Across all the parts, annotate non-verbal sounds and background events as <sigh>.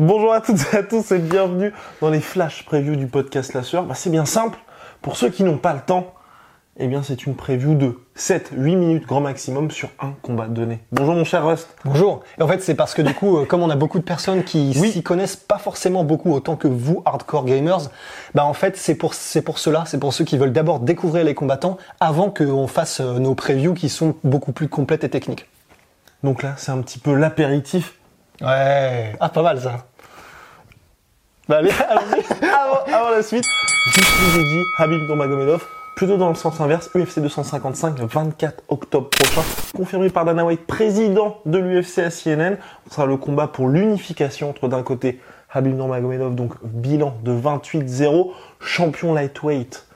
Bonjour à toutes et à tous et bienvenue dans les flash previews du podcast La Sueur. Bah, c'est bien simple. Pour ceux qui n'ont pas le temps, eh bien c'est une preview de 7-8 minutes grand maximum sur un combat donné. Bonjour mon cher Rust. Bonjour. Et en fait, c'est parce que du coup, euh, comme on a beaucoup de personnes qui Oui. s'y connaissent pas forcément beaucoup autant que vous, hardcore gamers, bah en fait, c'est pour c'est pour cela, c'est pour ceux qui veulent d'abord découvrir les combattants avant qu'on fasse euh, nos previews qui sont beaucoup plus complètes et techniques. Donc là, c'est un petit peu l'apéritif. Ouais. Ah, pas mal ça. Bah allez, <laughs> avant, avant la suite, Gigi, Habib Nurmagomedov, plutôt dans le sens inverse, UFC 255, le 24 octobre prochain, confirmé par Dana White, président de l'UFC à CNN. Ce sera le combat pour l'unification entre d'un côté Habib Nurmagomedov, donc bilan de 28-0, champion lightweight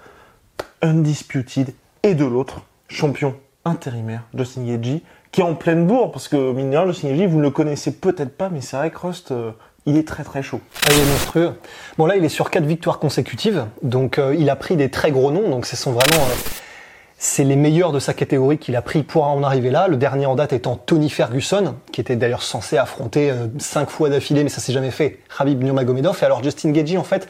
undisputed, et de l'autre, champion intérimaire, Justin Gaethje, qui est en pleine bourre, parce que mine Justin Gaethje, vous ne le connaissez peut-être pas, mais c'est vrai que Rust, euh, il est très très chaud. Ah, il est monstrueux. Bon là, il est sur quatre victoires consécutives, donc euh, il a pris des très gros noms, donc ce sont vraiment euh, c'est les meilleurs de sa catégorie qu'il a pris pour en arriver là. Le dernier en date étant Tony Ferguson, qui était d'ailleurs censé affronter cinq fois d'affilée, mais ça s'est jamais fait. Khabib Nurmagomedov. Et alors Justin Gaethje, en fait,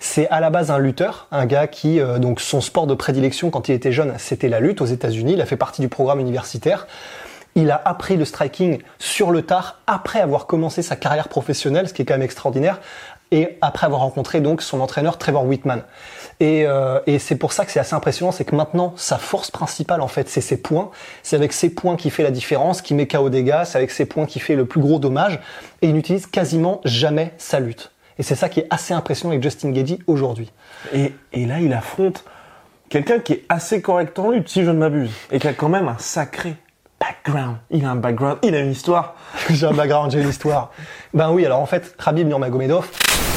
c'est à la base un lutteur, un gars qui donc son sport de prédilection quand il était jeune, c'était la lutte aux États-Unis. Il a fait partie du programme universitaire. Il a appris le striking sur le tard après avoir commencé sa carrière professionnelle, ce qui est quand même extraordinaire, et après avoir rencontré donc son entraîneur Trevor Whitman. Et, euh, c'est pour ça que c'est assez impressionnant, c'est que maintenant sa force principale en fait, c'est ses points. C'est avec ses points qui fait la différence, qui met KO gars, c'est avec ses points qui fait le plus gros dommage. Et il n'utilise quasiment jamais sa lutte. Et c'est ça qui est assez impressionnant avec Justin Gaethje aujourd'hui. Et, et là, il affronte quelqu'un qui est assez correct en lutte, si je ne m'abuse, et qui a quand même un sacré background. Il a un background, il a une histoire. <laughs> j'ai un background, j'ai l'histoire. Ben oui, alors en fait, Khabib Nurmagomedov,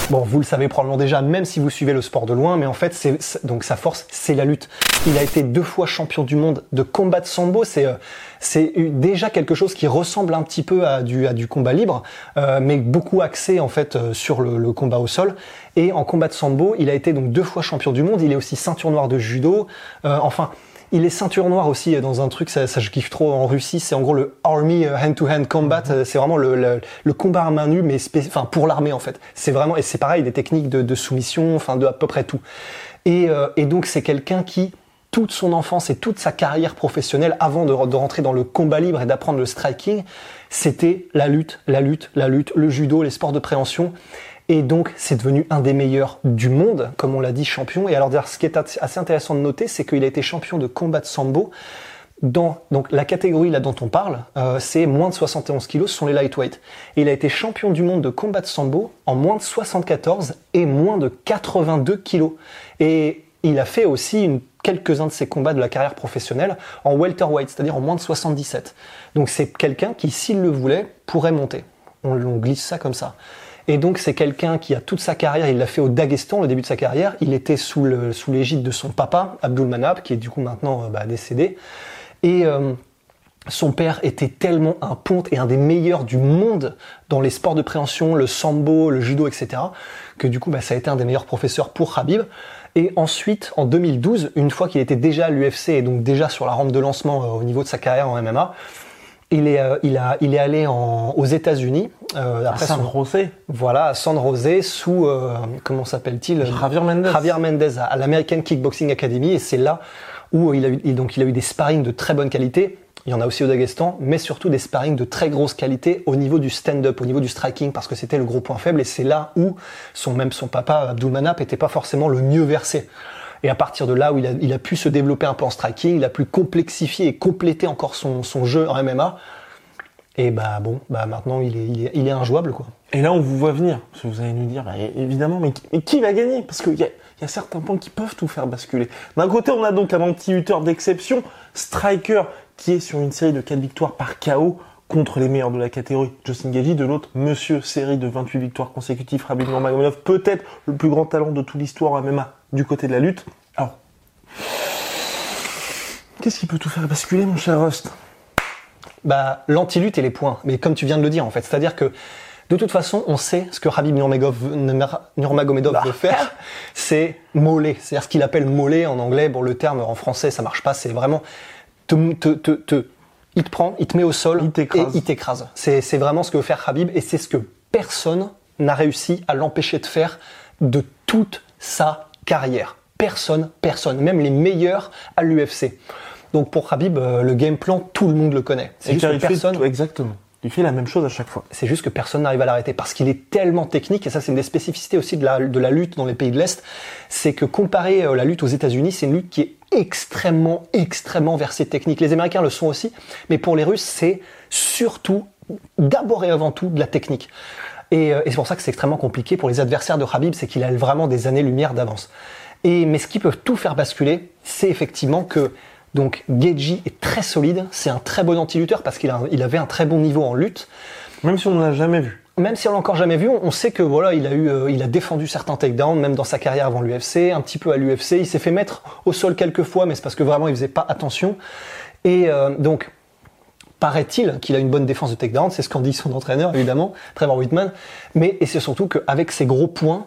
bon, vous le savez probablement déjà, même si vous suivez le sport de loin, mais en fait, c'est donc sa force, c'est la lutte. Il a été deux fois champion du monde de combat de sambo. C'est euh, c'est déjà quelque chose qui ressemble un petit peu à du à du combat libre, euh, mais beaucoup axé en fait euh, sur le, le combat au sol. Et en combat de sambo, il a été donc deux fois champion du monde. Il est aussi ceinture noire de judo. Euh, enfin. Il est ceinture noire aussi dans un truc, ça, ça je kiffe trop en Russie, c'est en gros le Army euh, Hand-to-Hand Combat, Euh, c'est vraiment le, le, le combat à main nue, mais enfin pour l'armée en fait. C'est vraiment, et c'est pareil, des techniques de, de soumission, enfin de à peu près tout. Et, euh, et donc c'est quelqu'un qui, toute son enfance et toute sa carrière professionnelle, avant de, de rentrer dans le combat libre et d'apprendre le striking, c'était la lutte, la lutte, la lutte, le judo, les sports de préhension. Et donc, c'est devenu un des meilleurs du monde, comme on l'a dit, champion. Et alors, ce qui est assez intéressant de noter, c'est qu'il a été champion de combat de sambo dans donc la catégorie là dont on parle, euh, c'est moins de 71 kilos, ce sont les lightweight. Et il a été champion du monde de combat de sambo en moins de 74 et moins de 82 kilos. Et il a fait aussi quelques-uns de ses combats de la carrière professionnelle en welterweight, c'est-à-dire en moins de 77. Donc c'est quelqu'un qui, s'il le voulait, pourrait monter. On, on glisse ça comme ça. Et donc c'est quelqu'un qui a toute sa carrière, il l'a fait au Daghestan, le début de sa carrière. Il était sous l'égide de son papa, Abdul Manab, qui est du coup maintenant euh, bah, décédé. Et euh, son père était tellement un ponte et un des meilleurs du monde dans les sports de préhension, le sambo, le judo, etc., que du coup, bah, ça a été un des meilleurs professeurs pour Habib. Et ensuite, en 2012, une fois qu'il était déjà à l'UFC et donc déjà sur la rampe de lancement euh, au niveau de sa carrière en MMA, il est, euh, il a, il est allé en, aux États-Unis. euh, À après San son- José, voilà, à San José, sous, euh, comment s'appelle-t-il Javier Mendez. Javier Mendez à, à l'American Kickboxing Academy, et c'est là où il a eu, donc il a eu des sparring de très bonne qualité il y en a aussi au Daghestan, mais surtout des sparring de très grosse qualité au niveau du stand-up, au niveau du striking, parce que c'était le gros point faible, et c'est là où son, même son papa, Abdulmanap, n'était pas forcément le mieux versé. Et à partir de là où il a, il a pu se développer un peu en striking, il a pu complexifier et compléter encore son, son jeu en MMA. Et bah bon, bah maintenant il est, il est, il est injouable quoi. Et là, on vous voit venir. Parce que vous allez nous dire, bah, évidemment, mais, qui- mais qui va gagner? Parce qu'il y a, y a certains points qui peuvent tout faire basculer. D'un côté, on a donc un anti-lutteur d'exception, Striker, qui est sur une série de 4 victoires par KO contre les meilleurs de la catégorie, Justin Gagey. De l'autre, Monsieur série de 28 victoires consécutives, Rabib Nurmagomedov, peut-être le plus grand talent de toute l'histoire en MMA du côté de la lutte. Alors, qu'est-ce qui peut tout faire basculer, mon cher Rust? Bah l'anti-lutte et les points. Mais comme tu viens de le dire en fait, c'est-à-dire que de toute façon, on sait ce que Rabib Nurmagomedov, Nurmagomedov veut faire, c'est mollet. C'est-à-dire ce qu'il appelle mollet en anglais. Bon, le terme en français, ça marche pas. C'est vraiment te, te, te, te- il te prend, il te met au sol Il et il t'écrase. C'est, vraiment ce que veut faire Rabib et c'est ce que personne n'a réussi à l'empêcher de faire de toute sa carrière. Personne, personne, même les meilleurs à l'UFC. Donc pour Rabib, euh, le game plan, tout le monde le connaît. C'est juste que personne, tout- exactement. Il fait la même chose à chaque fois. c'est juste que personne n'arrive à l'arrêter parce qu'il est tellement technique et ça c'est une des spécificités aussi de la, de la lutte dans les pays de l'Est, c'est que comparé à la lutte aux États-Unis, c'est une lutte qui est extrêmement, extrêmement versée technique. Les Américains le sont aussi, mais pour les Russes, c'est surtout, d'abord et avant tout, de la technique. Et, euh, et c'est pour ça que c'est extrêmement compliqué pour les adversaires de Khabib, c'est qu'il a vraiment des années-lumière d'avance. Et mais ce qui peut tout faire basculer, c'est effectivement que donc Geji est très solide, c'est un très bon anti-lutteur parce qu'il il avait un très bon niveau en lutte Même si on ne l'a jamais vu. même si on l'a encore jamais vu, on on sait que voilà, il a eu, euh, il a défendu certains takedowns, même dans sa carrière avant l'UFC, un petit peu à l'UFC. Il s'est fait mettre au sol quelques fois, mais c'est parce que vraiment il faisait pas attention. Et euh, donc, paraît-il qu'il a une bonne défense de takedown, c'est ce qu'en dit son entraîneur évidemment, Trevor Whitman. Mais et c'est surtout qu'avec ses gros points,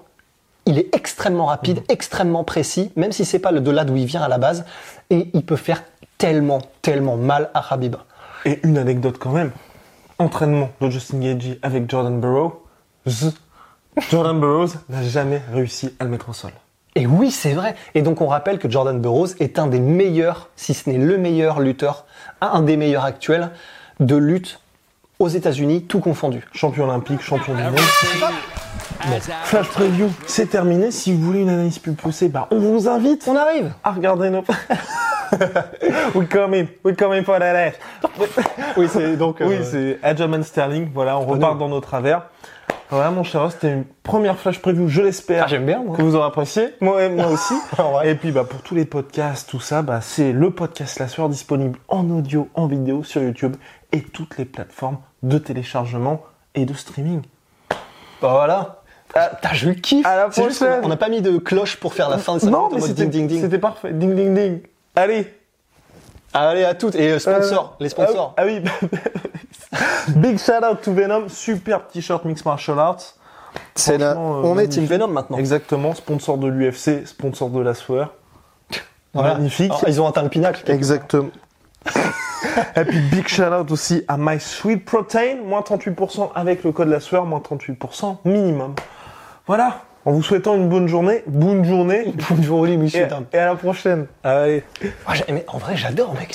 il est extrêmement rapide, extrêmement précis, même si c'est pas le de là d'où il vient à la base, et il peut faire tellement, tellement mal à Khabib. Et une anecdote quand même. Entraînement de Justin Gagey avec Jordan Burroughs. Jordan Burroughs n'a jamais réussi à le mettre au sol. Et oui, c'est vrai. Et donc on rappelle que Jordan Burroughs est un des meilleurs, si ce n'est le meilleur lutteur, un des meilleurs actuels de lutte aux États-Unis, tout confondu. Champion olympique, champion du monde. Flash Preview, c'est terminé. Si vous voulez une analyse plus poussée, bah, on vous invite On arrive. à regarder nos... <laughs> we coming, we coming for that ass. Oui, c'est donc. euh, Oui, c'est Adjaman Sterling. Voilà, on repart nous. dans nos travers. Voilà, mon cher c'était une première Flash Preview, je l'espère. Ah, j'aime bien, moi. Que vous aurez apprécié. Moi, moi aussi. <laughs> Vrai. Et puis, bah, pour tous les podcasts, tout ça, bah, c'est le podcast La Sueur disponible en audio, en vidéo sur YouTube et toutes les plateformes de téléchargement et de streaming. Bah voilà. Ah, Putain, je kiffe. À la prochaine. On n'a pas mis de cloche pour faire la fin de ça. non, mais c'était, ding ding ding. c'était parfait. Ding, ding, ding. Allez. Allez à toutes et euh, sponsors, Euh, les sponsors. Ah oui. ah oui. <laughs> <laughs> Big shout out to Venom. Superbe t-shirt Mix Martial Arts. C'est euh, On est. Team Venom maintenant. Exactement. Sponsor de l'UFC, sponsor de la sueur. Voilà. Magnifique. Alors, ils ont atteint le pinacle. Exactement. <laughs> Et puis big shout out aussi à My Sweet Protein, moins 38% avec le code la sueur, moins 38% minimum. Voilà, en vous souhaitant une bonne journée, bonne journée, Oli, et, monsieur. et à la prochaine. Allez. J'ai- mais en vrai, j'adore, mec.